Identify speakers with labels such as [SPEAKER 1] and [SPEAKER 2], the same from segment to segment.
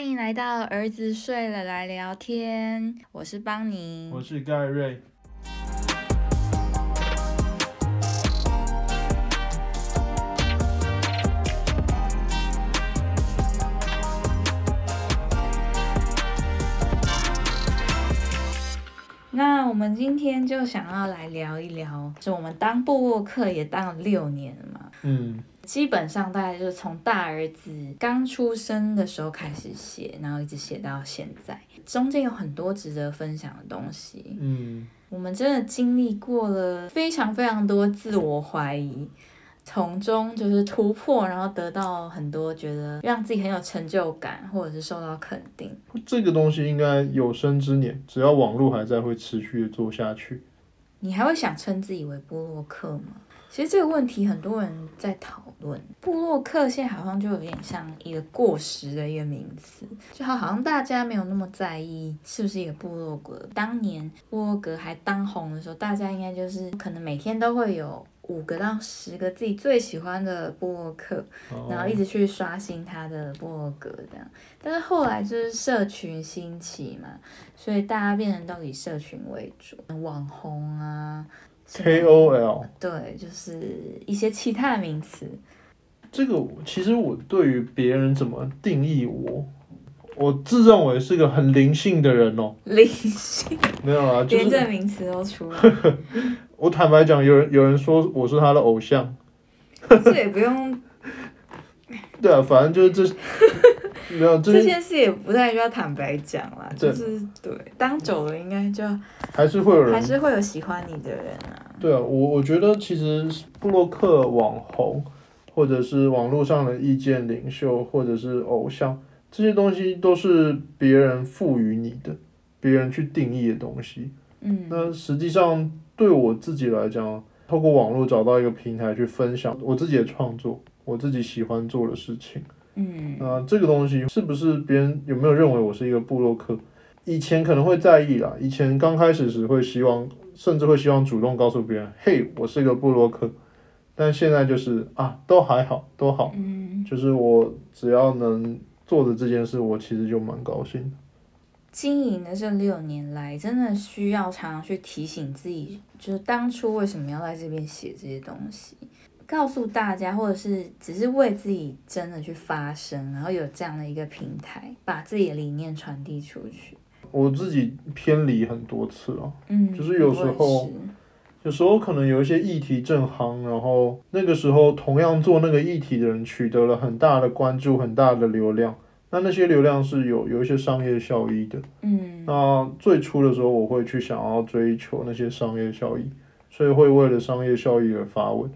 [SPEAKER 1] 欢迎来到儿子睡了来聊天，我是邦尼，
[SPEAKER 2] 我是盖瑞。
[SPEAKER 1] 那我们今天就想要来聊一聊，就我们当布洛克也当了六年了嘛，
[SPEAKER 2] 嗯，
[SPEAKER 1] 基本上大概就是从大儿子刚出生的时候开始写，然后一直写到现在，中间有很多值得分享的东西。
[SPEAKER 2] 嗯，
[SPEAKER 1] 我们真的经历过了非常非常多自我怀疑，从中就是突破，然后得到很多觉得让自己很有成就感，或者是受到肯定。
[SPEAKER 2] 这个东西应该有生之年，只要网络还在，会持续的做下去。
[SPEAKER 1] 你还会想称自己为波洛克吗？其实这个问题很多人在讨论。布洛克现在好像就有点像一个过时的一个名词，就好好像大家没有那么在意是不是一个部落格。当年布洛格还当红的时候，大家应该就是可能每天都会有五个到十个自己最喜欢的布洛克，然后一直去刷新他的布洛格这样。但是后来就是社群兴起嘛，所以大家变成都以社群为主，网红啊。什么
[SPEAKER 2] KOL
[SPEAKER 1] 对，就是一些其他的名词。
[SPEAKER 2] 这个其实我对于别人怎么定义我，我自认为是个很灵性的人哦。
[SPEAKER 1] 灵性，
[SPEAKER 2] 没有啊，就是
[SPEAKER 1] 连这名词都出来，
[SPEAKER 2] 我坦白讲，有人有人说我是他的偶像，
[SPEAKER 1] 这也不用
[SPEAKER 2] 对啊，反正就是这 没有这
[SPEAKER 1] 这件事也不太需要坦白讲啦，就是对，当久了应该就
[SPEAKER 2] 还是会有人
[SPEAKER 1] 还是会有喜欢你的人啊。
[SPEAKER 2] 对啊，我我觉得其实布洛克网红，或者是网络上的意见领袖，或者是偶像，这些东西都是别人赋予你的，别人去定义的东西。
[SPEAKER 1] 嗯，
[SPEAKER 2] 那实际上对我自己来讲，透过网络找到一个平台去分享我自己的创作，我自己喜欢做的事情。
[SPEAKER 1] 嗯
[SPEAKER 2] 那这个东西是不是别人有没有认为我是一个布洛克？以前可能会在意啦，以前刚开始时会希望，甚至会希望主动告诉别人，嘿，我是一个布洛克。但现在就是啊，都还好，都好，
[SPEAKER 1] 嗯，
[SPEAKER 2] 就是我只要能做的这件事，我其实就蛮高兴的。
[SPEAKER 1] 经营的这六年来，真的需要常常去提醒自己，就是当初为什么要在这边写这些东西，告诉大家，或者是只是为自己真的去发声，然后有这样的一个平台，把自己的理念传递出去。
[SPEAKER 2] 我自己偏离很多次了，
[SPEAKER 1] 嗯，
[SPEAKER 2] 就是有时候有时候可能有一些议题正行，然后那个时候同样做那个议题的人取得了很大的关注、很大的流量，那那些流量是有有一些商业效益的。
[SPEAKER 1] 嗯
[SPEAKER 2] 那最初的时候，我会去想要追求那些商业效益，所以会为了商业效益而发文。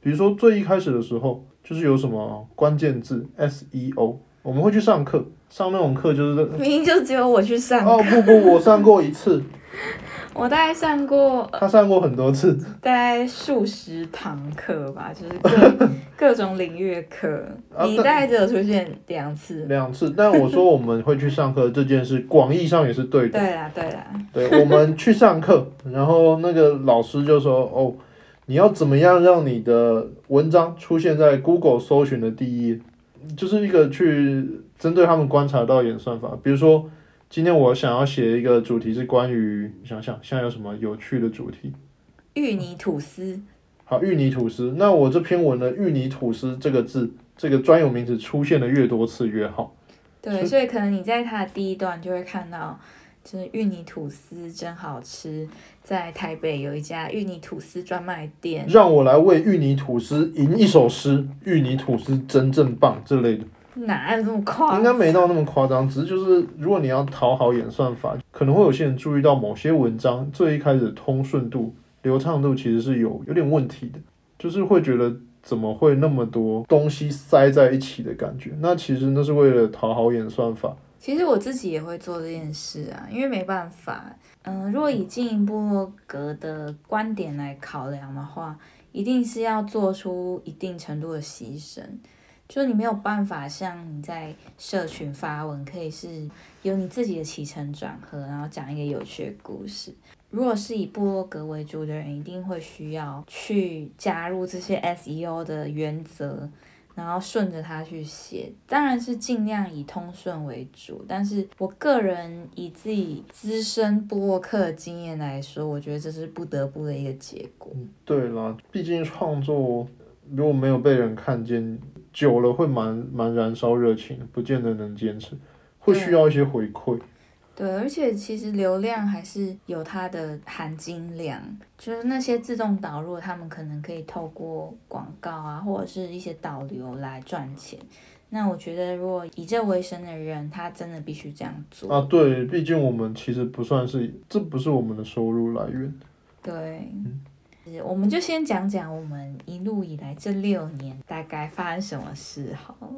[SPEAKER 2] 比如说最一开始的时候，就是有什么关键字 SEO，我们会去上课，上那种课就是
[SPEAKER 1] 明明就只有我去上，
[SPEAKER 2] 哦不不，我上过一次，
[SPEAKER 1] 我大概上过
[SPEAKER 2] 他上过很多次。
[SPEAKER 1] 大概数十堂课吧，就是各 各种领域的课，
[SPEAKER 2] 啊
[SPEAKER 1] 你大概只有出现两次。
[SPEAKER 2] 两次，但我说我们会去上课这件事，广义上也是对的。
[SPEAKER 1] 对啦，对啦，
[SPEAKER 2] 对，我们去上课，然后那个老师就说：“哦，你要怎么样让你的文章出现在 Google 搜寻的第一页？”就是一个去针对他们观察到演算法。比如说，今天我想要写一个主题是关于，想想现在有什么有趣的主题？
[SPEAKER 1] 芋泥吐司，
[SPEAKER 2] 好，芋泥吐司。那我这篇文的“芋泥吐司”这个字，这个专有名词出现的越多次越好。
[SPEAKER 1] 对，所以可能你在它的第一段就会看到，就是芋泥吐司真好吃，在台北有一家芋泥吐司专卖店。
[SPEAKER 2] 让我来为芋泥吐司吟一首诗，芋泥吐司真正棒之类的，
[SPEAKER 1] 哪有这么夸张
[SPEAKER 2] 应该没到那么夸张。只是就是，如果你要讨好演算法，可能会有些人注意到某些文章最一开始的通顺度、流畅度其实是有有点问题的，就是会觉得怎么会那么多东西塞在一起的感觉。那其实那是为了讨好演算法。
[SPEAKER 1] 其实我自己也会做这件事啊，因为没办法，嗯、如果以经营部落格的观点来考量的话，一定是要做出一定程度的牺牲，就你没有办法像你在社群发文，可以是有你自己的起承转合，然后讲一个有趣的故事。如果是以部落格为主的人，一定会需要去加入这些 SEO 的原则，然后顺着它去写，当然是尽量以通顺为主。但是我个人以自己资深布洛克经验来说，我觉得这是不得不的一个结果。
[SPEAKER 2] 对啦，毕竟创作如果没有被人看见，久了会蛮蛮燃烧热情，不见得能坚持，会需要一些回馈。
[SPEAKER 1] 对，而且其实流量还是有它的含金量，就是那些自动导入，他们可能可以透过广告啊，或者是一些导流来赚钱。那我觉得，如果以这为生的人，他真的必须这样做。
[SPEAKER 2] 啊，对，毕竟我们其实不算是，这不是我们的收入来源。
[SPEAKER 1] 对，我们就先讲讲我们一路以来这六年大概发生什么事好了。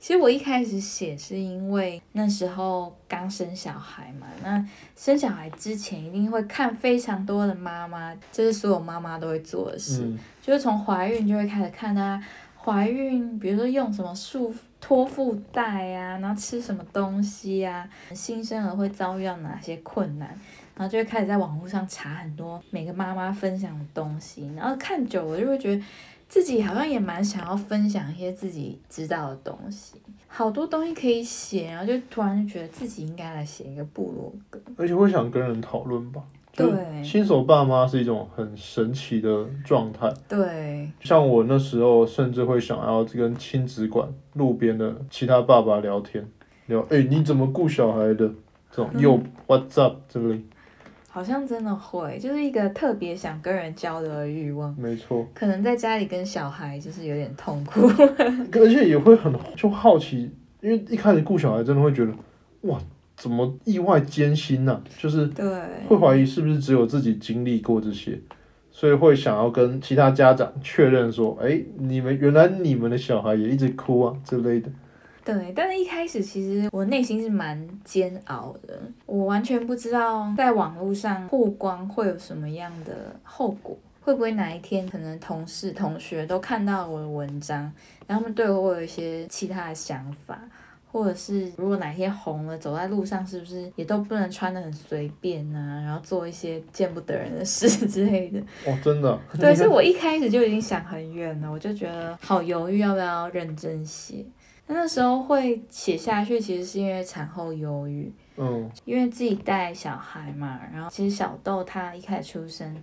[SPEAKER 1] 其实我一开始写是因为那时候刚生小孩嘛，那生小孩之前一定会看非常多的妈妈，这是所有妈妈都会做的事，
[SPEAKER 2] 嗯，
[SPEAKER 1] 就是从怀孕就会开始看她怀孕，比如说用什么束托腹带啊，然后吃什么东西啊，新生儿会遭遇到哪些困难，然后就会开始在网络上查很多每个妈妈分享的东西，然后看久了就会觉得。自己好像也蛮想要分享一些自己知道的东西，好多东西可以写，然后就突然就觉得自己应该来写一个部落格。
[SPEAKER 2] 而且会想跟人讨论吧。
[SPEAKER 1] 对。
[SPEAKER 2] 新手爸妈是一种很神奇的状态，
[SPEAKER 1] 对，
[SPEAKER 2] 像我那时候甚至会想要跟亲子馆路边的其他爸爸聊天，聊哎、你怎么顾小孩的？这种
[SPEAKER 1] 嗯。
[SPEAKER 2] 又 what's up 这类，
[SPEAKER 1] 好像真的会，就是一个特别想跟人交流的欲望。
[SPEAKER 2] 没错，
[SPEAKER 1] 可能在家里跟小孩就是有点痛苦。
[SPEAKER 2] 而且也会很就好奇，因为一开始顾小孩真的会觉得哇，怎么意外艰辛呐、就是
[SPEAKER 1] 对，
[SPEAKER 2] 会怀疑是不是只有自己经历过这些，所以会想要跟其他家长确认说，哎、你们原来你们的小孩也一直哭啊之类的。
[SPEAKER 1] 对，但是一开始其实我内心是蛮煎熬的，我完全不知道在网络上曝光会有什么样的后果，会不会哪一天可能同事、同学都看到我的文章，然后他们对我有一些其他的想法，或者是如果哪天红了，走在路上是不是也都不能穿的很随便啊，然后做一些见不得人的事 之类的。
[SPEAKER 2] 哦，真的啊、
[SPEAKER 1] 对，所以我一开始就已经想很远了，我就觉得好犹豫要不要认真写。那那时候会写下去，其实是因为产后忧郁，
[SPEAKER 2] 嗯，
[SPEAKER 1] 因为自己带小孩嘛，然后其实小豆他一开始出生，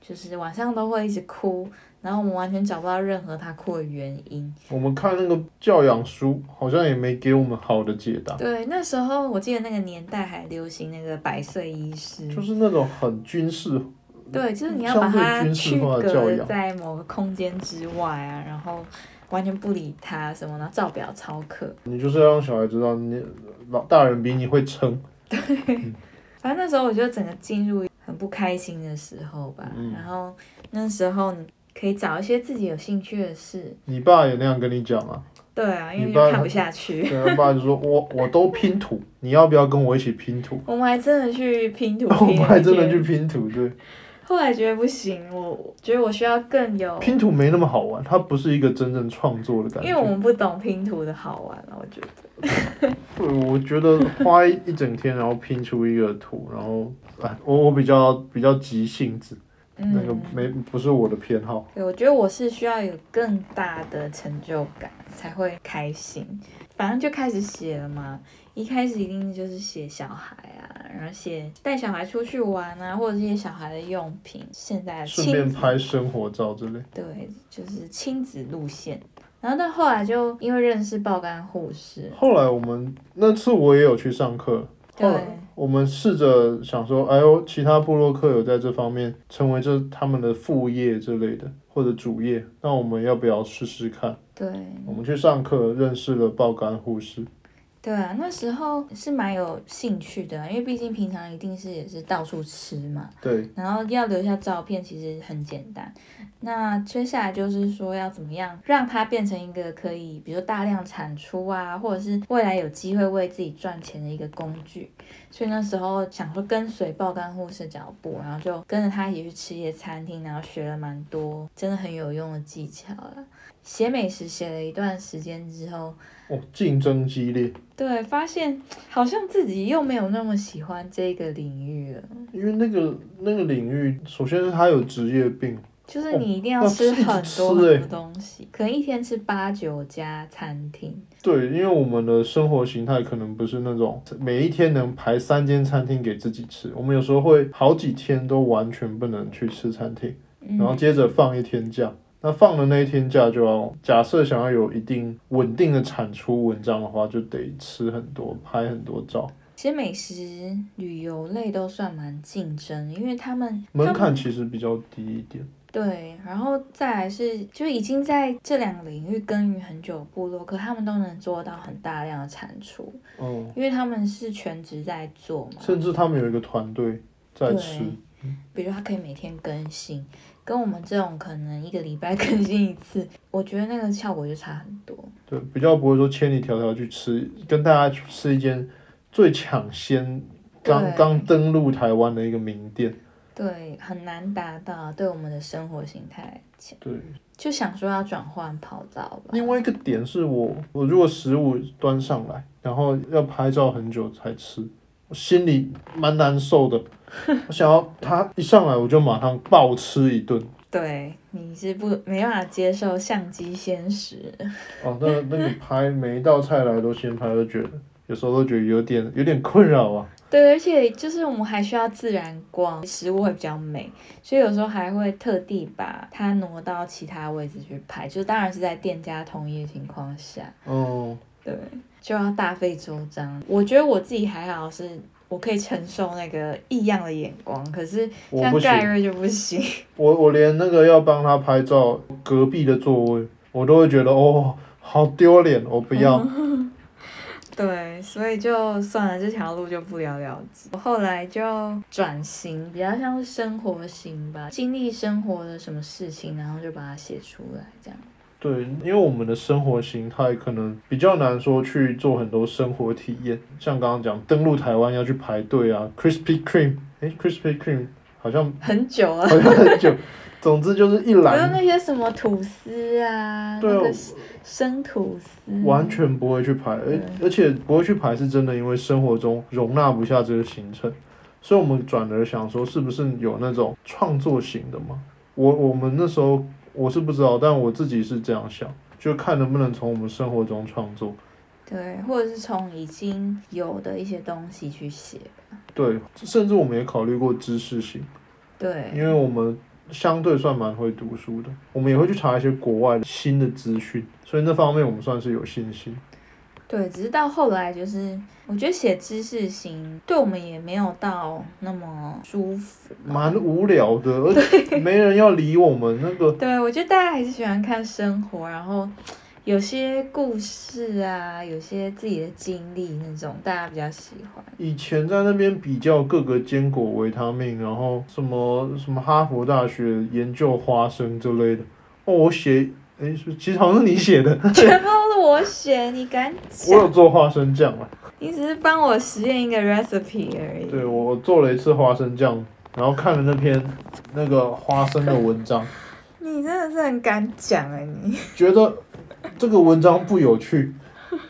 [SPEAKER 1] 就是晚上都会一直哭，然后我们完全找不到任何他哭的原因。
[SPEAKER 2] 我们看那个教养书，好像也没给我们好的解答，
[SPEAKER 1] 对，那时候我记得那个年代还流行那个百岁医师，
[SPEAKER 2] 就是那种很军事，
[SPEAKER 1] 对，就是你要把它
[SPEAKER 2] 军事
[SPEAKER 1] 区
[SPEAKER 2] 化的教养。
[SPEAKER 1] 隔在某个空间之外啊，然后完全不理他什么，然后照表操课。
[SPEAKER 2] 你就是要让小孩知道你老大人比你会撑，对
[SPEAKER 1] 反正那时候我就整个进入很不开心的时候吧，
[SPEAKER 2] 嗯
[SPEAKER 1] 然后那时候你可以找一些自己有兴趣的事。
[SPEAKER 2] 你爸也那样跟你讲啊？
[SPEAKER 1] 对啊，因为
[SPEAKER 2] 你
[SPEAKER 1] 看不下去。
[SPEAKER 2] 对，他爸就说我我都拼图，你要不要跟我一起拼图？
[SPEAKER 1] 我们还真的去拼图，
[SPEAKER 2] 我们还真的去。
[SPEAKER 1] 拼
[SPEAKER 2] 图，对，
[SPEAKER 1] 后来觉得不行，我觉得我需要更有，
[SPEAKER 2] 拼图没那么好玩，它不是一个真正创作的感觉。
[SPEAKER 1] 因为我们不懂拼图的好玩了，我觉得。
[SPEAKER 2] 对，我觉得花一整天，然后拼出一个图，然后啊，我我比较比较急性子，那个
[SPEAKER 1] 嗯，
[SPEAKER 2] 没不是我的偏好。
[SPEAKER 1] 对，我觉得我是需要有更大的成就感才会开心。反正就开始写了嘛，一开始一定就是写小孩啊，然后写带小孩出去玩啊，或者是一些小孩的用品。现在
[SPEAKER 2] 顺便拍生活照之类。
[SPEAKER 1] 对，就是亲子路线。然后到后来就因为认识爆肝护士，
[SPEAKER 2] 后来我们那次我也有去上课，后来
[SPEAKER 1] 对
[SPEAKER 2] 我们试着想说，哎呦，其他部落客有在这方面成为这他们的副业之类的，或者主业，那我们要不要试试看？
[SPEAKER 1] 对
[SPEAKER 2] 我们去上课认识了爆肝护士，
[SPEAKER 1] 对啊，那时候是蛮有兴趣的啊，因为毕竟平常一定是也是到处吃嘛，
[SPEAKER 2] 对，
[SPEAKER 1] 然后要留下照片其实很简单。那接下来就是说要怎么样让它变成一个可以，比如说大量产出啊，或者是未来有机会为自己赚钱的一个工具。所以那时候想说跟随爆肝护士脚步，然后就跟着他一起去吃一些餐厅，然后学了蛮多真的很有用的技巧了。写美食写了一段时间之后，
[SPEAKER 2] 哦，竞争激烈，
[SPEAKER 1] 对，发现好像自己又没有那么喜欢这个领域了。
[SPEAKER 2] 因为那个那个领域，首先是它有职业病，
[SPEAKER 1] 就是你一定要吃很多很多东西，可能一天吃八九家餐厅。
[SPEAKER 2] 对，因为我们的生活形态可能不是那种每一天能排三间餐厅给自己吃，我们有时候会好几天都完全不能去吃餐厅，
[SPEAKER 1] 嗯
[SPEAKER 2] 然后接着放一天假。那放的那一天假就要假设想要有一定稳定的产出文章的话，就得吃很多，拍很多照，
[SPEAKER 1] 其实美食旅游类都算蛮竞争，因为他们
[SPEAKER 2] 门槛其实比较低一点。
[SPEAKER 1] 对，然后再来是就已经在这两个领域耕耘很久的部落可，他们都能做到很大量的产出，
[SPEAKER 2] 嗯，
[SPEAKER 1] 因为他们是全职在做嘛。
[SPEAKER 2] 甚至他们有一个团队在吃。
[SPEAKER 1] 比如他可以每天更新，跟我们这种可能一个礼拜 更新一次，我觉得那个效果就差很多。
[SPEAKER 2] 对，比较不会说千里迢迢去吃，跟大家去吃一间最抢先刚刚登陆台湾的一个名店。
[SPEAKER 1] 对，很难达到对我们的生活形态
[SPEAKER 2] 对，
[SPEAKER 1] 就想说要转换跑道吧。
[SPEAKER 2] 另外一个点是我，我如果食物端上来，然后要拍照很久才吃，我心里蛮难受的。我想要他一上来我就马上暴吃一顿。
[SPEAKER 1] 对，你是不没办法接受相机先食。
[SPEAKER 2] 哦，那那你拍每一道菜来都先拍，都觉得有时候都觉得有点有点困扰啊。
[SPEAKER 1] 对，而且就是我们还需要自然光，食物会比较美，所以有时候还会特地把它挪到其他位置去拍，就当然是在店家同意的情况下，
[SPEAKER 2] 哦，
[SPEAKER 1] 对，就要大费周章。我觉得我自己还好是。我可以承受那个异样的眼光，可是像盖瑞就不行。
[SPEAKER 2] 我我连那个要帮他拍照隔壁的座位，我都会觉得哦，好丢脸，我不要。
[SPEAKER 1] 对，所以就算了，这条路就不了了之。我后来就转型，比较像是生活型吧，经历生活的什么事情，然后就把它写出来，这样。
[SPEAKER 2] 对，因为我们的生活形态可能比较难说去做很多生活体验，像刚刚讲登陆台湾要去排队啊，Krispy Kreme，诶 k r i s p y Kreme 好像
[SPEAKER 1] 很久啊，
[SPEAKER 2] 好像很久，总之就是一
[SPEAKER 1] 比如
[SPEAKER 2] 篮
[SPEAKER 1] 那些什么吐司啊，
[SPEAKER 2] 对啊
[SPEAKER 1] 那个生吐司，
[SPEAKER 2] 完全不会去排，而而且不会去排是真的，因为生活中容纳不下这个行程，所以我们转而想说，是不是有那种创作型的嘛？我我们那时候我是不知道，但我自己是这样想，就看能不能从我们生活中创作。
[SPEAKER 1] 对，或者是从已经有的一些东西去写。
[SPEAKER 2] 对，甚至我们也考虑过知识型，
[SPEAKER 1] 对，
[SPEAKER 2] 因为我们相对算蛮会读书的，我们也会去查一些国外的新的资讯，所以那方面我们算是有信心。
[SPEAKER 1] 对，只是到后来就是，我觉得写知识型对我们也没有到那么舒服。
[SPEAKER 2] 蛮无聊的，而且没人要理我们那个。
[SPEAKER 1] 对，我觉得大家还是喜欢看生活，然后有些故事啊，有些自己的经历那种，大家比较喜欢。
[SPEAKER 2] 以前在那边比较各个坚果、维他命，然后什么什么哈佛大学研究花生之类的。哦，我写，其实好像是你写的，
[SPEAKER 1] 全部都是我写，你敢
[SPEAKER 2] 我有
[SPEAKER 1] 讲？
[SPEAKER 2] 做花生酱啊。
[SPEAKER 1] 你只是帮我实验一个 recipe 而已。
[SPEAKER 2] 对，我做了一次花生酱，然后看了那篇那个花生的文章，
[SPEAKER 1] 你真的是很敢讲哎、你。
[SPEAKER 2] 觉得这个文章不有趣，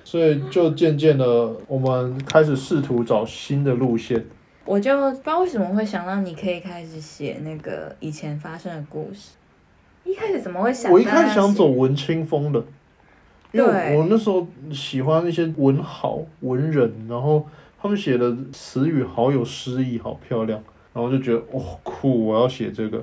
[SPEAKER 2] 所以就渐渐的我们开始试图找新的路线。
[SPEAKER 1] 我就不知道为什么会想到你可以开始写那个以前发生的故事。一开始怎么会想到
[SPEAKER 2] 我一？开始想走文青风的，因为
[SPEAKER 1] 对
[SPEAKER 2] 我我那时候喜欢那些文豪文人，然后他们写的词语好有诗意，好漂亮，然后就觉得哦酷，我要写这个。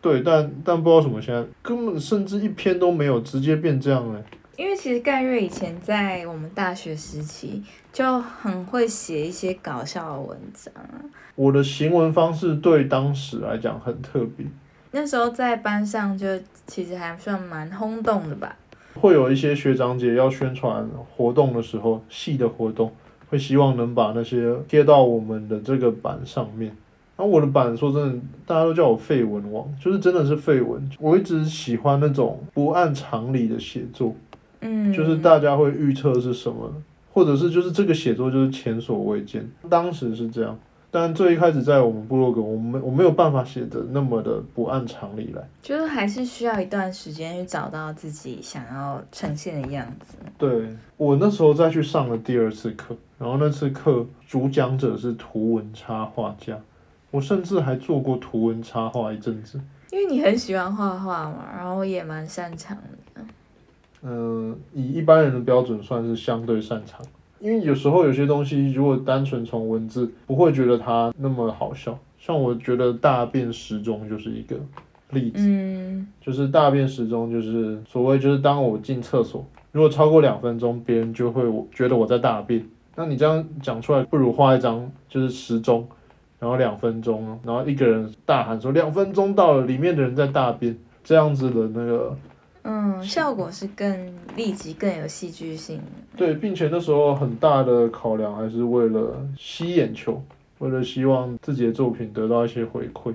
[SPEAKER 2] 对，但但不知道什么，现在根本甚至一篇都没有，直接变这样了。
[SPEAKER 1] 因为其实盖瑞以前在我们大学时期就很会写一些搞笑的文章啊。
[SPEAKER 2] 我的行文方式对当时来讲很特别，
[SPEAKER 1] 那时候在班上就其实还算蛮轰动的吧。
[SPEAKER 2] 会有一些学长姐要宣传活动的时候，系的活动会希望能把那些贴到我们的这个板上面。然后我的板说真的，大家都叫我废文王，就是真的是废文。我一直喜欢那种不按常理的写作，
[SPEAKER 1] 嗯，
[SPEAKER 2] 就是大家会预测是什么，或者是就是这个写作就是前所未见。当时是这样，但最一开始在我们部落格，我们我没有办法写的那么的不按常理来。
[SPEAKER 1] 就是还是需要一段时间去找到自己想要呈现的样子。
[SPEAKER 2] 对我那时候再去上了第二次课，然后那次课主讲者是图文插画家，我甚至还做过图文插画一阵子。
[SPEAKER 1] 因为你很喜欢画画嘛，然后也蛮擅长的。
[SPEAKER 2] 嗯，以一般人的标准算是相对擅长，因为有时候有些东西如果单纯从文字，不会觉得它那么好笑。像我觉得大便时钟就是一个例子，
[SPEAKER 1] 嗯，
[SPEAKER 2] 就是大便时钟就是所谓就是当我进厕所，如果超过两分钟，别人就会觉得我在大便。那你这样讲出来，不如画一张就是时钟，然后两分钟，然后一个人大喊说两分钟到了，里面的人在大便，这样子的那个。
[SPEAKER 1] 嗯，效果是更立即、更有戏剧性。
[SPEAKER 2] 对，并且那时候很大的考量还是为了吸眼球，为了希望自己的作品得到一些回馈。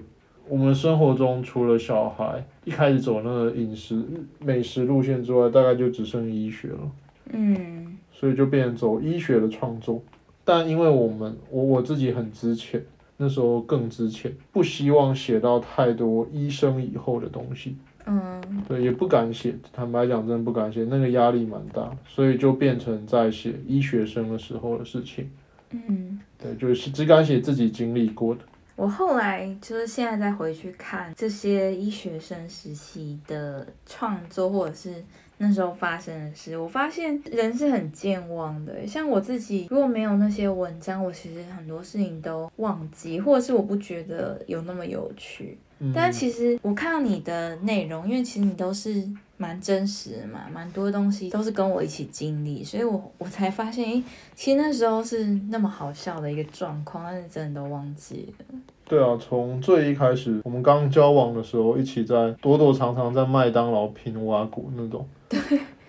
[SPEAKER 2] 我们生活中除了小孩一开始走那个饮食美食路线之外，大概就只剩医学了。
[SPEAKER 1] 嗯，
[SPEAKER 2] 所以就变成走医学的创作。但因为我们我我自己很值钱，那时候更值钱，不希望写到太多医生以后的东西。
[SPEAKER 1] 嗯，
[SPEAKER 2] 对，也不敢写，坦白讲，真的不敢写，那个压力蛮大，所以就变成在写医学生的时候的事情。
[SPEAKER 1] 嗯，
[SPEAKER 2] 对，就是只敢写自己经历过的。
[SPEAKER 1] 我后来就是现在再回去看这些医学生时期的创作，或者是那时候发生的事，我发现人是很健忘的。像我自己，如果没有那些文章，我其实很多事情都忘记，或者是我不觉得有那么有趣。但其实我看到你的内容，因为其实你都是蛮真实的嘛，蛮多东西都是跟我一起经历，所以我我才发现，诶，其实那时候是那么好笑的一个状况，但是真的都忘记了。
[SPEAKER 2] 对啊，从最一开始，我们刚交往的时候，一起在躲躲藏藏在麦当劳拼挖谷那种。
[SPEAKER 1] 对，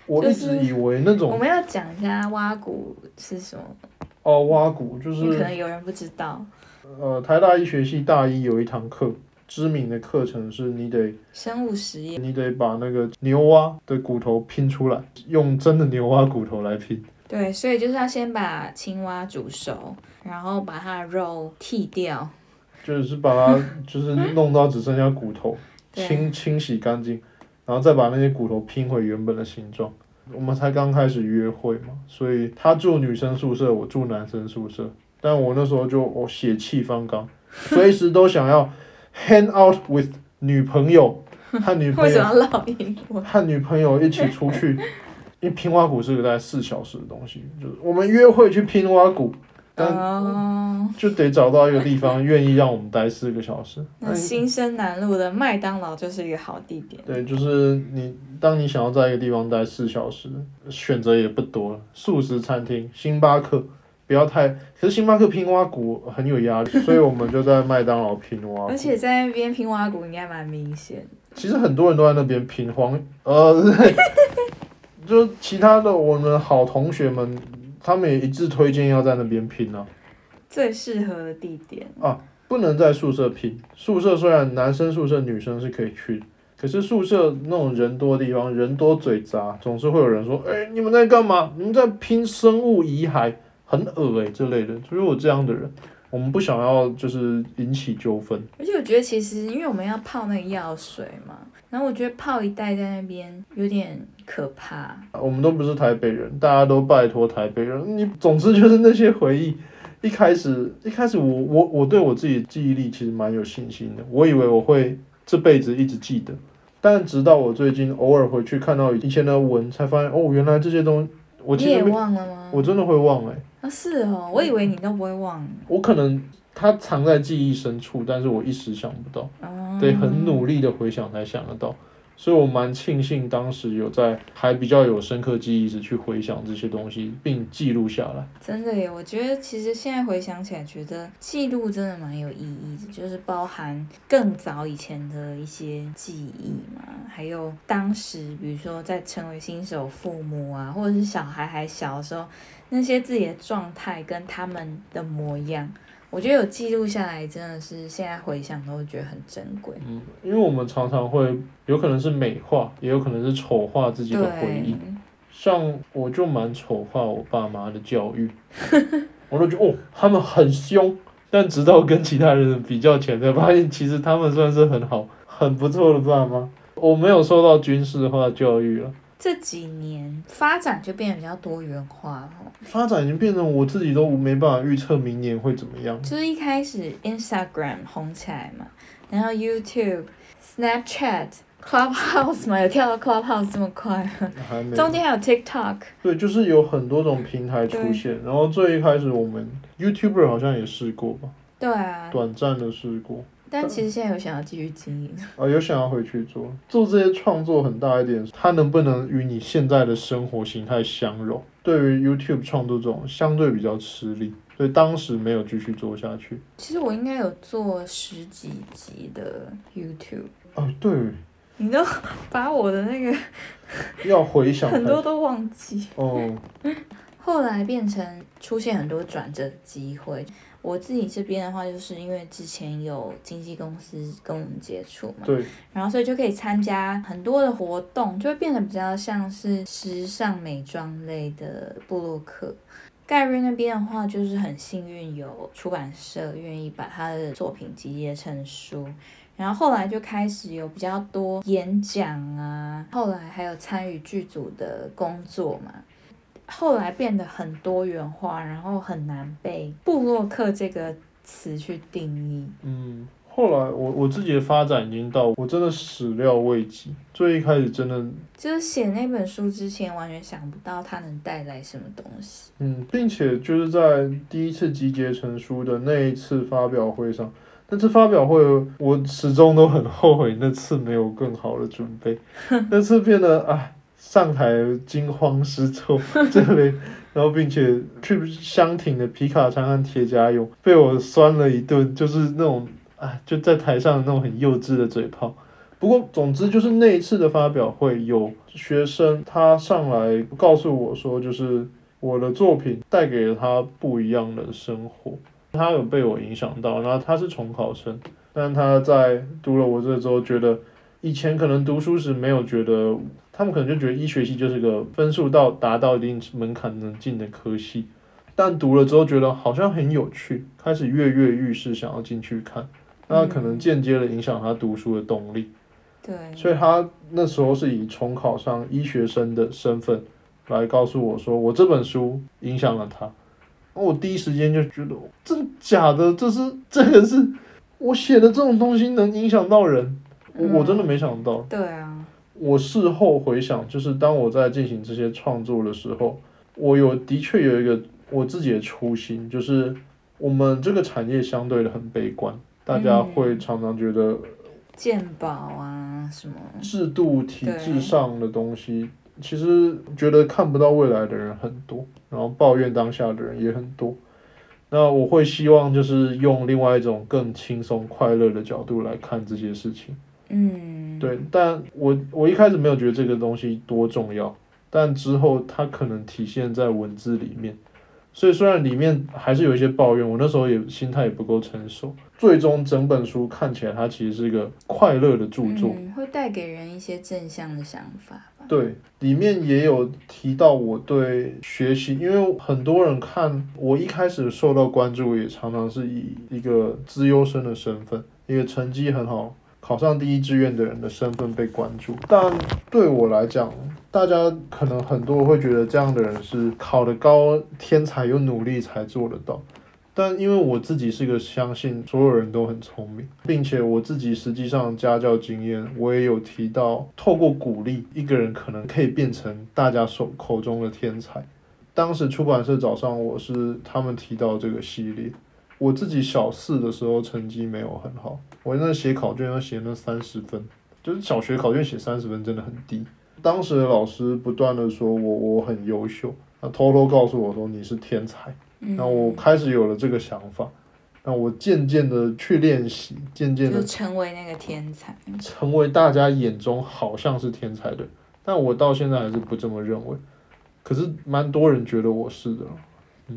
[SPEAKER 2] 我一直以为那种。
[SPEAKER 1] 我们要讲一下挖谷是什么。
[SPEAKER 2] 哦，挖谷就是。
[SPEAKER 1] 可能有人不知道。
[SPEAKER 2] 呃，台大医学系大一有一堂课。知名的课程是你得
[SPEAKER 1] 生物实验，
[SPEAKER 2] 你得把那个牛蛙的骨头拼出来，用真的牛蛙骨头来拼。
[SPEAKER 1] 对，所以就是要先把青蛙煮熟，然后把它的肉剃掉，
[SPEAKER 2] 就是把它就是弄到只剩下骨头，清清洗干净，然后再把那些骨头拼回原本的形状。我们才刚开始约会嘛，所以他住女生宿舍，我住男生宿舍，但我那时候就我血气方刚，随时都想要。Hang out with 女朋友 和女朋友和女朋友一起出去，因为拼蛙鼓是个大概四小时的东西，就是我们约会去拼蛙鼓，但就得找到一个地方愿意让我们待四个小时。
[SPEAKER 1] 那新生南路的麦当劳就是一个好地点。
[SPEAKER 2] 对，就是你当你想要在一个地方待四小时，选择也不多，素食餐厅、星巴克。不要太，可是星巴克拼蛙骨很有压力，所以我们就在麦当劳拼蛙。
[SPEAKER 1] 而且在那边拼蛙骨应该蛮明显。
[SPEAKER 2] 其实很多人都在那边拼黄，呃，就其他的我们好同学们，他们也一致推荐要在那边拼啊。
[SPEAKER 1] 最适合的地点
[SPEAKER 2] 啊，不能在宿舍拼。宿舍虽然男生宿舍女生是可以去，可是宿舍那种人多的地方，人多嘴杂，总是会有人说：“哎，你们在干嘛？你们在拼生物遗骸。”很恶诶，这类的，就是我这样的人，我们不想要就是引起纠纷。
[SPEAKER 1] 而且我觉得其实，因为我们要泡那个药水嘛，然后我觉得泡一袋在那边有点可怕。
[SPEAKER 2] 我们都不是台北人，大家都拜托台北人。你总之就是那些回忆，一开始一开始我我我对我自己的记忆力其实蛮有信心的，我以为我会这辈子一直记得，但直到我最近偶尔回去看到以前的文，才发现哦，原来这些东西我其实
[SPEAKER 1] 忘了吗？
[SPEAKER 2] 我真的会忘诶。
[SPEAKER 1] 啊，是哦，我以为你都不会忘。
[SPEAKER 2] 我可能它藏在记忆深处，但是我一时想不到，得很努力的回想才想得到。所以我蛮庆幸当时有在还比较有深刻记忆时去回想这些东西，并记录下来。
[SPEAKER 1] 真的耶，我觉得其实现在回想起来，觉得记录真的蛮有意义的，就是包含更早以前的一些记忆嘛，还有当时比如说在成为新手父母啊，或者是小孩还小的时候。那些自己的状态跟他们的模样，我觉得有记录下来，真的是现在回想都觉得很珍贵。
[SPEAKER 2] 嗯，因为我们常常会有可能是美化，也有可能是丑化自己的回忆。像我就蛮丑化我爸妈的教育，我都觉得哦，他们很凶。但直到跟其他人比较起来，才发现其实他们算是很好、很不错的爸妈。我没有受到军事化教育了。
[SPEAKER 1] 这几年发展就变得比较多元化了。
[SPEAKER 2] 发展已经变成我自己都没办法预测明年会怎么样。
[SPEAKER 1] 就是一开始 Instagram 红起来嘛，然后 YouTube、Snapchat、Clubhouse 嘛，有跳到 Clubhouse 这么快吗？中间还有 TikTok。
[SPEAKER 2] 对，就是有很多种平台出现，然后最一开始我们 YouTuber 好像也试过吧，
[SPEAKER 1] 对啊，
[SPEAKER 2] 短暂的试过。
[SPEAKER 1] 但其实现在有想要继续经营。
[SPEAKER 2] 啊，有想要回去做，做这些创作很大一点，它能不能与你现在的生活形态相融？对于 YouTube 创作这种相对比较吃力，所以当时没有继续做下去。
[SPEAKER 1] 其实我应该有做十几集的 YouTube。
[SPEAKER 2] 哦，对，
[SPEAKER 1] 你都 把我的那个
[SPEAKER 2] 要回想
[SPEAKER 1] 很多都忘记。
[SPEAKER 2] 哦，
[SPEAKER 1] 后来变成出现很多转折机会。我自己这边的话，就是因为之前有经纪公司跟我们接触嘛，
[SPEAKER 2] 对，
[SPEAKER 1] 然后所以就可以参加很多的活动，就会变得比较像是时尚美妆类的布洛克。盖瑞那边的话，就是很幸运有出版社愿意把他的作品集结成书，然后后来就开始有比较多演讲啊，后来还有参与剧组的工作嘛。后来变得很多元化，然后很难被布洛克这个词去定义。
[SPEAKER 2] 嗯，后来我我自己的发展已经到我真的始料未及，最一开始真的
[SPEAKER 1] 就是写那本书之前完全想不到它能带来什么东西。
[SPEAKER 2] 嗯，并且就是在第一次集结成书的那一次发表会上，那次发表会我始终都很后悔那次没有更好的准备，那次变得啊。上台惊慌失措这类，然后并且去相挺的皮卡枪和铁甲勇被我酸了一顿，就是那种啊，就在台上那种很幼稚的嘴炮。不过总之就是那一次的发表会，有学生他上来告诉我说，就是我的作品带给了他不一样的生活，他有被我影响到。然后他是重考生，但他在读了我这之后，觉得以前可能读书时没有觉得。他们可能就觉得医学系就是个分数到达到一定门槛能进的科系，但读了之后觉得好像很有趣，开始跃跃欲试，想要进去看，那可能间接的影响他读书的动力。
[SPEAKER 1] 对，
[SPEAKER 2] 所以他那时候是以重考上医学生的身份来告诉我说，我这本书影响了他。我第一时间就觉得，真假的？这是这个是我写的这种东西能影响到人？我我真的没想到。
[SPEAKER 1] 对啊。
[SPEAKER 2] 我事后回想，就是当我在进行这些创作的时候，我有的确有一个我自己的初心，就是我们这个产业相对的很悲观，大家会常常觉得
[SPEAKER 1] 鉴宝啊什么
[SPEAKER 2] 制度体制上的东西，其实觉得看不到未来的人很多，然后抱怨当下的人也很多。那我会希望就是用另外一种更轻松快乐的角度来看这些事情。
[SPEAKER 1] 嗯，
[SPEAKER 2] 对，但我我一开始没有觉得这个东西多重要，但之后它可能体现在文字里面，所以虽然里面还是有一些抱怨，我那时候也心态也不够成熟，最终整本书看起来它其实是一个快乐的著作，
[SPEAKER 1] 会带给人一些正向的想法吧。
[SPEAKER 2] 对，里面也有提到我对学习，因为很多人看我一开始受到关注，也常常是以一个资优生的身份，一个成绩很好。考上第一志愿的人的身份被关注，但对我来讲，大家可能很多会觉得这样的人是考得高、天才又努力才做得到。但因为我自己是个相信所有人都很聪明，并且我自己实际上家教经验，我也有提到，透过鼓励一个人可能可以变成大家手口中的天才。当时出版社找上我是他们提到这个系列。我自己小四的时候成绩没有很好，我那写考卷要写那三十分，就是小学考卷写三十分真的很低。当时的老师不断的说我我很优秀，他偷偷告诉我说你是天才，那我开始有了这个想法，那我渐渐的去练习，渐渐的
[SPEAKER 1] 成为那个天才，
[SPEAKER 2] 成为大家眼中好像是天才的，但我到现在还是不这么认为，可是蛮多人觉得我是的。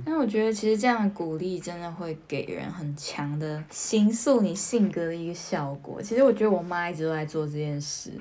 [SPEAKER 1] 那我觉得其实这样的鼓励真的会给人很强的形塑你性格的一个效果。其实我觉得我妈一直都在做这件事。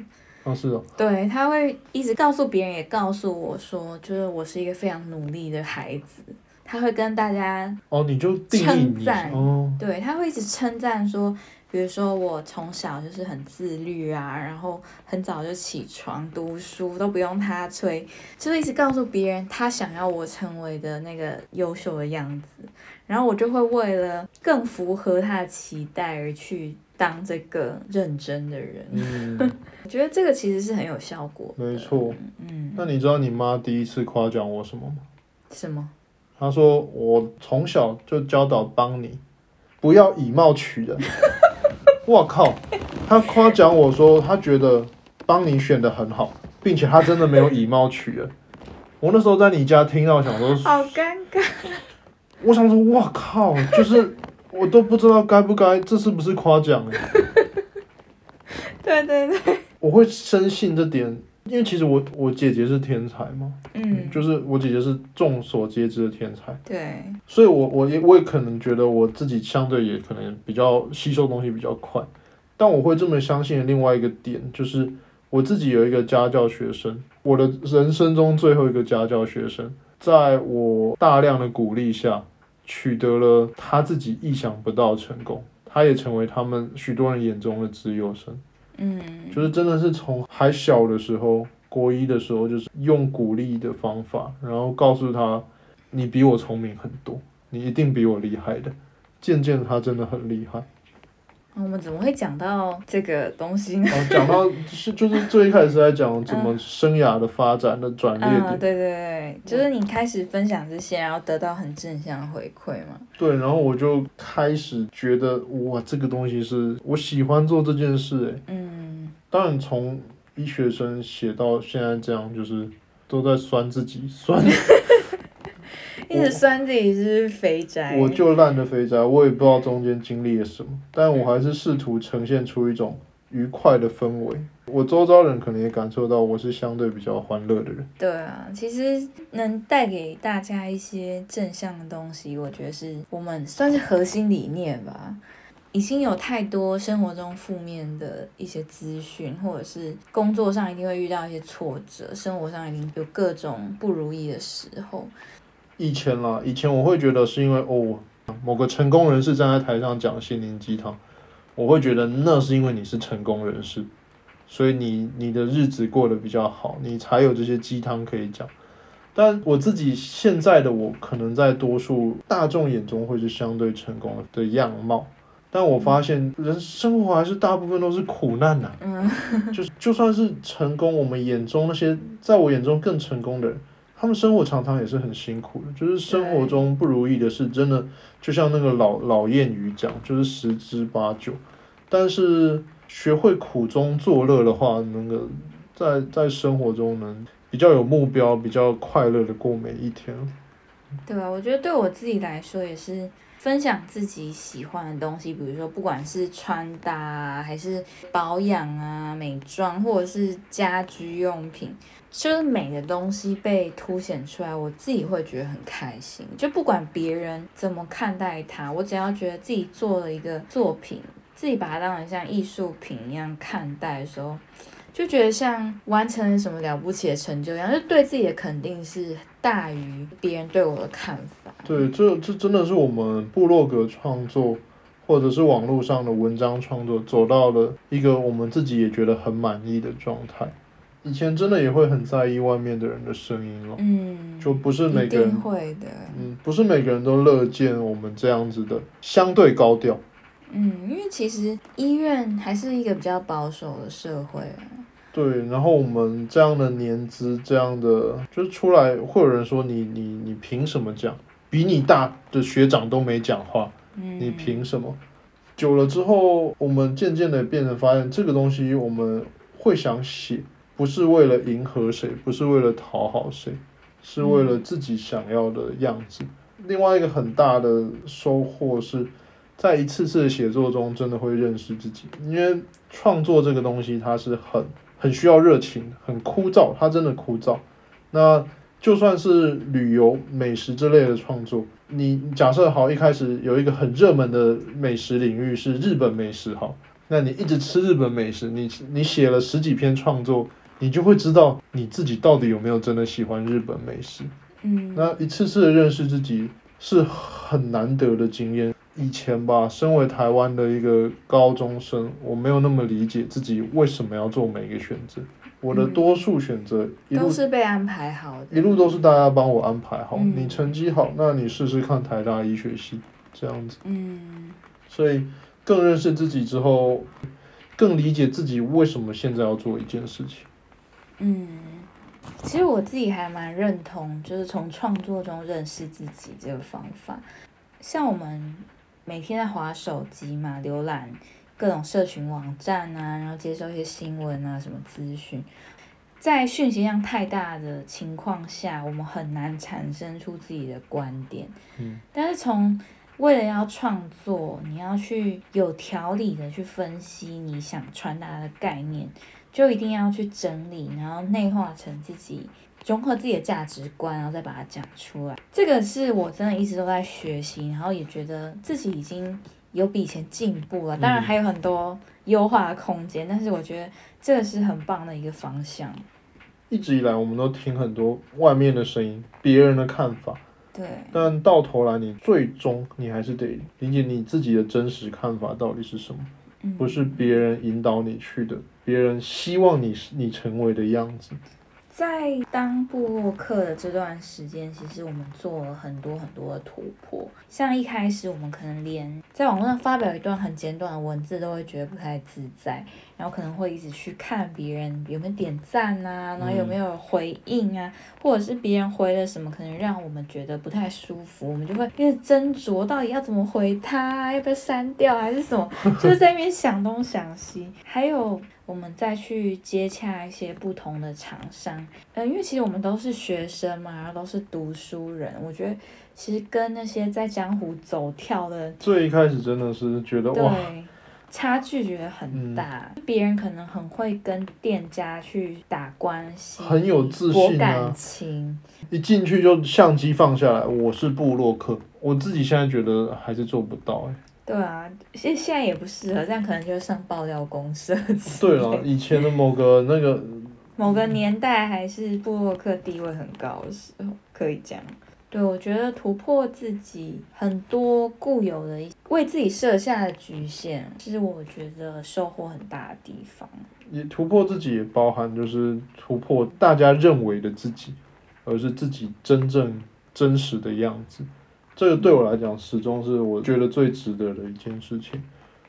[SPEAKER 2] 哦，是哦。
[SPEAKER 1] 对，她会一直告诉别人，也告诉我说，就是我是一个非常努力的孩子。她会跟大家
[SPEAKER 2] 哦，你就
[SPEAKER 1] 称赞
[SPEAKER 2] 哦。
[SPEAKER 1] 对，她会一直称赞说。比如说我从小就是很自律啊，然后很早就起床读书，都不用他催，就一直告诉别人他想要我成为的那个优秀的样子，然后我就会为了更符合他的期待而去当这个认真的人。
[SPEAKER 2] 嗯，
[SPEAKER 1] 我觉得这个其实是很有效果。
[SPEAKER 2] 没错。
[SPEAKER 1] 嗯，
[SPEAKER 2] 那你知道你妈第一次夸奖我什么吗？
[SPEAKER 1] 什么？
[SPEAKER 2] 她说我从小就教导帮你，不要以貌取人。我靠！他夸奖我说他觉得帮你选的很好，并且他真的没有以貌取人。我那时候在你家听到，想说，
[SPEAKER 1] 好尴尬。
[SPEAKER 2] 我想说，我靠！就是我都不知道该不该，这是不是夸奖 哎？
[SPEAKER 1] 对对对，
[SPEAKER 2] 我会深信这点，因为其实我我姐姐是天才嘛，
[SPEAKER 1] 嗯，
[SPEAKER 2] 就是我姐姐是众所皆知的天才，
[SPEAKER 1] 对，
[SPEAKER 2] 所以我我也我也可能觉得我自己相对也可能比较吸收东西比较快，但我会这么相信的另外一个点就是我自己有一个家教学生，我的人生中最后一个家教学生，在我大量的鼓励下，取得了他自己意想不到的成功，他也成为他们许多人眼中的资优生。
[SPEAKER 1] 嗯，
[SPEAKER 2] 就是真的是从还小的时候，国一的时候，就是用鼓励的方法，然后告诉他，你比我聪明很多，你一定比我厉害的。渐渐他真的很厉害。
[SPEAKER 1] 我们怎么会讲到这个东西呢？
[SPEAKER 2] 哦，讲到是就是最一开始在讲 怎么生涯的发展的转捩
[SPEAKER 1] 嗯，
[SPEAKER 2] 点，
[SPEAKER 1] 对对对，就是你开始分享这些，然后得到很正向的回馈嘛。
[SPEAKER 2] 对，然后我就开始觉得哇，这个东西是我喜欢做这件事，诶，
[SPEAKER 1] 嗯，
[SPEAKER 2] 当然从医学生写到现在这样，就是都在酸自己，酸
[SPEAKER 1] 一直酸自己是肥宅。
[SPEAKER 2] 我就烂的肥宅，我也不知道中间经历了什么，但我还是试图呈现出一种愉快的氛围。我周遭人可能也感受到我是相对比较欢乐的人。
[SPEAKER 1] 对啊，其实能带给大家一些正向的东西，我觉得是我们算是核心理念吧。已经有太多生活中负面的一些资讯，或者是工作上一定会遇到一些挫折，生活上一定有各种不如意的时候。
[SPEAKER 2] 以前啦，以前我会觉得是因为哦，某个成功人士站在台上讲心灵鸡汤，我会觉得那是因为你是成功人士，所以你你的日子过得比较好，你才有这些鸡汤可以讲。但我自己现在的我，可能在多数大众眼中会是相对成功的样貌，但我发现人生活还是大部分都是苦难呐、就就算是成功，我们眼中那些在我眼中更成功的人，他们生活常常也是很辛苦的。就是生活中不如意的事，真的就像那个老老谚语讲，就是十之八九。但是学会苦中作乐的话，那个在在生活中能比较有目标，比较快乐的过每一天。
[SPEAKER 1] 对啊，我觉得对我自己来说也是分享自己喜欢的东西，比如说不管是穿搭啊，还是保养啊、美妆，或者是家居用品，就是美的东西被凸显出来，我自己会觉得很开心。就不管别人怎么看待它，我只要觉得自己做了一个作品，自己把它当成像艺术品一样看待的时候。就觉得像完成了什么了不起的成就一样，就对自己的肯定是大于别人对我的看法。
[SPEAKER 2] 对，这这真的是我们部落格创作，或者是网络上的文章创作，走到了一个我们自己也觉得很满意的状态。以前真的也会很在意外面的人的声音了，
[SPEAKER 1] 嗯，
[SPEAKER 2] 就不是每个人
[SPEAKER 1] 定会的。
[SPEAKER 2] 嗯，不是每个人都乐见我们这样子的相对高调。
[SPEAKER 1] 嗯，因为其实医院还是一个比较保守的社会啊。
[SPEAKER 2] 对，然后我们这样的年资，这样的就是出来会有人说你你你凭什么讲？比你大的学长都没讲话，
[SPEAKER 1] 嗯，
[SPEAKER 2] 你凭什么？久了之后，我们渐渐的变得发现，这个东西我们会想写，不是为了迎合谁，不是为了讨好谁，是为了自己想要的样子。另外一个很大的收获是，在一次次的写作中，真的会认识自己，因为创作这个东西，它是很很需要热情，很枯燥，它真的枯燥。那就算是旅游、美食之类的创作，你假设好一开始有一个很热门的美食领域是日本美食，好，那你一直吃日本美食，你你写了十几篇创作，你就会知道你自己到底有没有真的喜欢日本美食。
[SPEAKER 1] 嗯，
[SPEAKER 2] 那一次次的认识自己是很难得的经验。以前吧，身为台湾的一个高中生，我没有那么理解自己为什么要做每一个选择。我的多数选择
[SPEAKER 1] 都是被安排好的。
[SPEAKER 2] 一路都是大家帮我安排好，
[SPEAKER 1] 嗯
[SPEAKER 2] 你成绩好，那你试试看台大医学系这样子。
[SPEAKER 1] 嗯
[SPEAKER 2] 所以更认识自己之后，更理解自己为什么现在要做一件事情。
[SPEAKER 1] 嗯，其实我自己还蛮认同，就是从创作中认识自己这个方法。像我们每天在划手机嘛，浏览各种社群网站啊，然后接收一些新闻啊，什么资讯，在讯息量太大的情况下，我们很难产生出自己的观点。
[SPEAKER 2] 嗯，
[SPEAKER 1] 但是从为了要创作，你要去有条理的去分析你想传达的概念。就一定要去整理，然后内化成自己，融合自己的价值观，然后再把它讲出来。这个是我真的一直都在学习，然后也觉得自己已经有比以前进步了。当然还有很多优化的空间，但是我觉得这个是很棒的一个方向。
[SPEAKER 2] 一直以来，我们都听很多外面的声音，别人的看法。
[SPEAKER 1] 对。
[SPEAKER 2] 但到头来，你最终你还是得理解你自己的真实看法到底是什么，不是别人引导你去的。别人希望你是你成为的样子。
[SPEAKER 1] 在当布洛克的这段时间，其实我们做了很多很多的突破。像一开始，我们可能连在网络上发表一段很简短的文字，都会觉得不太自在，然后可能会一直去看别人有没有点赞啊，然后有没有回应啊，或者是别人回了什么，可能让我们觉得不太舒服，我们就会一直斟酌到底要怎么回他，要不要删掉还是什么，就是在那边想东想西。还有。我们再去接洽一些不同的厂商，嗯，因为其实我们都是学生嘛，然后都是读书人，我觉得其实跟那些在江湖走跳的，
[SPEAKER 2] 最一开始真的是觉得哇，
[SPEAKER 1] 差距觉得很大。别人可能很会跟店家去打关系，
[SPEAKER 2] 很有自信
[SPEAKER 1] 啊，
[SPEAKER 2] 一进去就相机放下来，我是布洛克，我自己现在觉得还是做不到哎。
[SPEAKER 1] 对啊，现现在也不适合，这样可能就上爆料公社。
[SPEAKER 2] 对了，以前的某个那个
[SPEAKER 1] 某个年代还是布洛克地位很高的时候，可以这样。对，我觉得突破自己很多固有的、为自己设下的局限，是我觉得收获很大的地方。
[SPEAKER 2] 也突破自己，也包含就是突破大家认为的自己，而是自己真正真实的样子。这个对我来讲，始终是我觉得最值得的一件事情，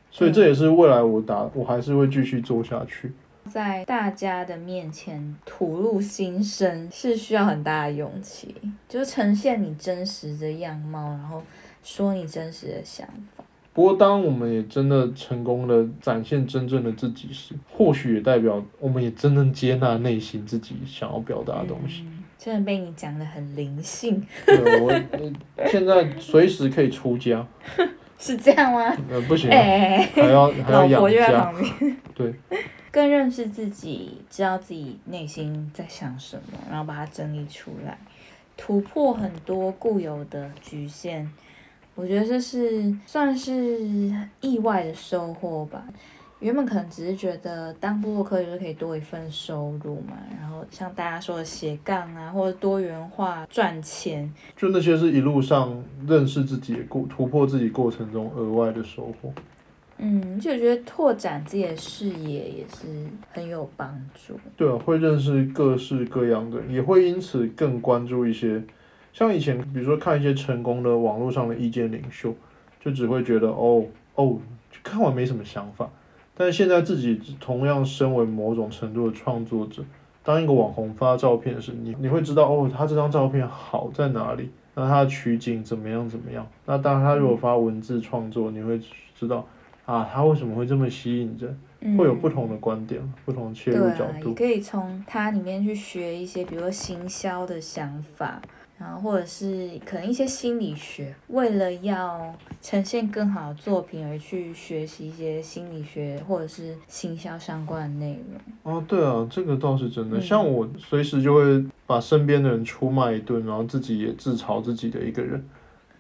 [SPEAKER 2] 所以这也是未来我打我还是会继续做下去。
[SPEAKER 1] 在大家的面前吐露心声是需要很大的勇气，就是呈现你真实的样貌，然后说你真实的想法。
[SPEAKER 2] 不过，当我们也真的成功的展现真正的自己时，或许也代表我们也真正接纳内心自己想要表达的东西。
[SPEAKER 1] 真的被你讲的很灵性。
[SPEAKER 2] 对，我现在随时可以出家。
[SPEAKER 1] 是这样吗？
[SPEAKER 2] 呃，不行，还要 还要养家。对。
[SPEAKER 1] 更认识自己，知道自己内心在想什么，然后把它整理出来，突破很多固有的局限。我觉得这是算是意外的收获吧。原本可能只是觉得当布洛克就是可以多一份收入嘛，然后像大家说的斜杠啊，或者多元化赚钱，
[SPEAKER 2] 就那些是一路上认识自己过、突破自己过程中额外的收获。
[SPEAKER 1] 嗯，就觉得拓展自己的视野也是很有帮助。
[SPEAKER 2] 对啊，会认识各式各样的，也会因此更关注一些，像以前比如说看一些成功的网络上的意见领袖，就只会觉得哦哦，看完没什么想法。但是现在自己同样身为某种程度的创作者，当一个网红发照片时，你你会知道哦，他这张照片好在哪里，那他的取景怎么样怎么样？那当他如果发文字创作，你会知道啊，他为什么会这么吸引人？会有不同的观点，不同切入角度。
[SPEAKER 1] 也可以从他里面去学一些，比如说行销的想法。然后或者是可能一些心理学，为了要呈现更好的作品而去学习一些心理学或者是行销相关的内
[SPEAKER 2] 容。哦，对啊，这个倒是真的。像我随时就会把身边的人出卖一顿，然后自己也自嘲自己的一个人。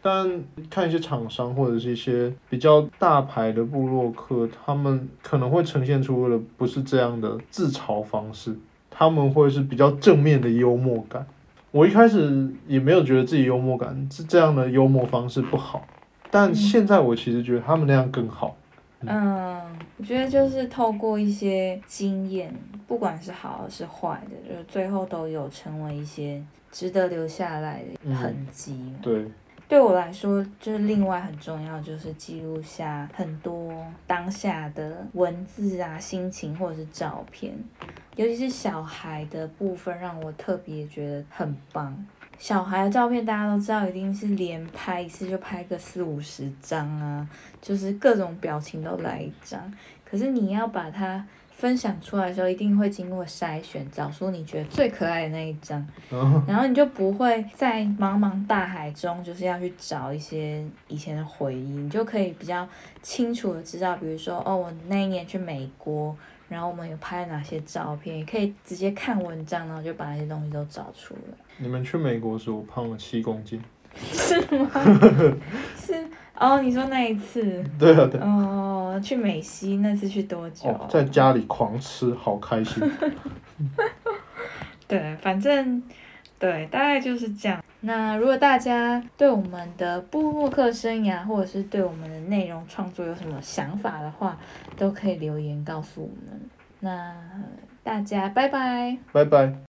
[SPEAKER 2] 但看一些厂商或者是一些比较大牌的布洛克，他们可能会呈现出的不是这样的自嘲方式，他们会是比较正面的幽默感。我一开始也没有觉得自己幽默感是这样的幽默方式不好，但现在我其实觉得他们那样更好。
[SPEAKER 1] 嗯，我觉得就是透过一些经验，不管是好是坏的，就是最后都有成为一些值得留下来的痕迹。
[SPEAKER 2] 对，
[SPEAKER 1] 对我来说，就是另外很重要，就是记录下很多当下的文字啊、心情或者是照片，尤其是小孩的部分，让我特别觉得很棒。小孩的照片大家都知道，一定是连拍一次就拍个四五十张啊，就是各种表情都来一张。可是你要把它分享出来的时候，一定会经过筛选，找出你觉得最可爱的那一张，然后你就不会在茫茫大海中，就是要去找一些以前的回忆，你就可以比较清楚的知道，比如说哦，我那一年去美国。然后我们有拍哪些照片，也可以直接看文章，然后就把那些东西都找出来。
[SPEAKER 2] 你们去美国时，我胖了七公斤。
[SPEAKER 1] 是吗？是哦，你说那一次？
[SPEAKER 2] 对啊，对。
[SPEAKER 1] 哦，去美西那次去多久？
[SPEAKER 2] 哦，在家里狂吃，好开心。
[SPEAKER 1] 对，反正。对，大概就是这样。那如果大家对我们的布洛克生涯，或者是对我们的内容创作有什么想法的话，都可以留言告诉我们。那大家拜拜，
[SPEAKER 2] 拜拜。